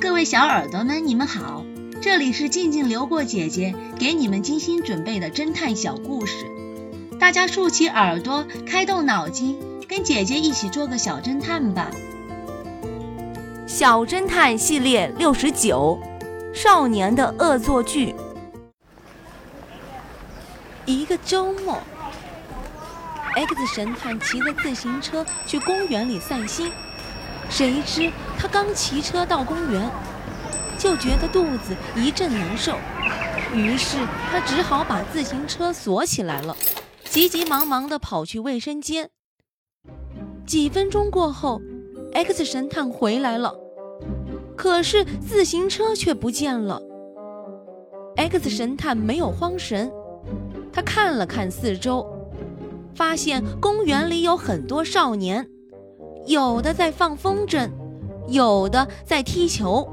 各位小耳朵们，你们好，这里是静静流过姐姐给你们精心准备的侦探小故事，大家竖起耳朵，开动脑筋，跟姐姐一起做个小侦探吧。小侦探系列六十九，少年的恶作剧。一个周末，X 神探骑着自行车去公园里散心。谁知他刚骑车到公园，就觉得肚子一阵难受，于是他只好把自行车锁起来了，急急忙忙地跑去卫生间。几分钟过后，X 神探回来了，可是自行车却不见了。X 神探没有慌神，他看了看四周，发现公园里有很多少年。有的在放风筝，有的在踢球，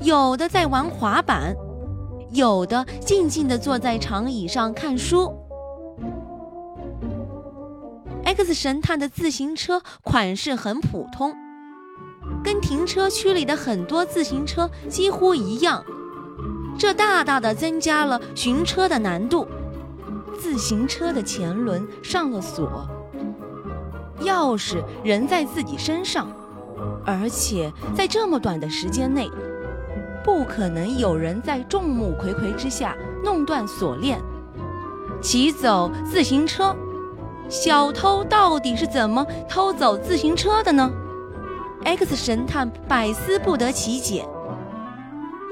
有的在玩滑板，有的静静地坐在长椅上看书。X 神探的自行车款式很普通，跟停车区里的很多自行车几乎一样，这大大的增加了寻车的难度。自行车的前轮上了锁。钥匙仍在自己身上，而且在这么短的时间内，不可能有人在众目睽睽之下弄断锁链，骑走自行车。小偷到底是怎么偷走自行车的呢？X 神探百思不得其解。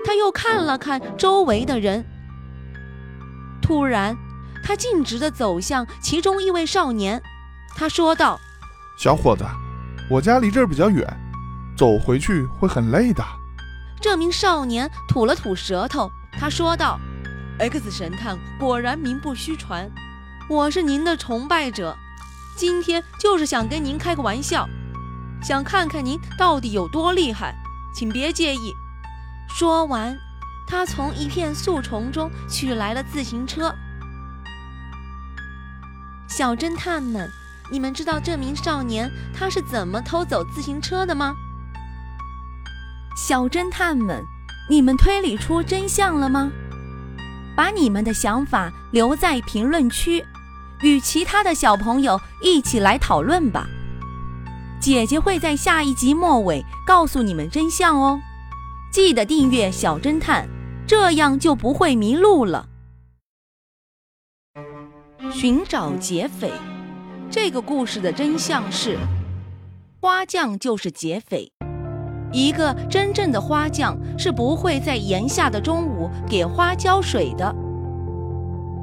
他又看了看周围的人，突然，他径直地走向其中一位少年，他说道。小伙子，我家离这儿比较远，走回去会很累的。这名少年吐了吐舌头，他说道：“X 神探果然名不虚传，我是您的崇拜者，今天就是想跟您开个玩笑，想看看您到底有多厉害，请别介意。”说完，他从一片树丛中取来了自行车。小侦探们。你们知道这名少年他是怎么偷走自行车的吗？小侦探们，你们推理出真相了吗？把你们的想法留在评论区，与其他的小朋友一起来讨论吧。姐姐会在下一集末尾告诉你们真相哦。记得订阅小侦探，这样就不会迷路了。寻找劫匪。这个故事的真相是，花匠就是劫匪。一个真正的花匠是不会在炎夏的中午给花浇水的，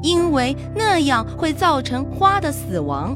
因为那样会造成花的死亡。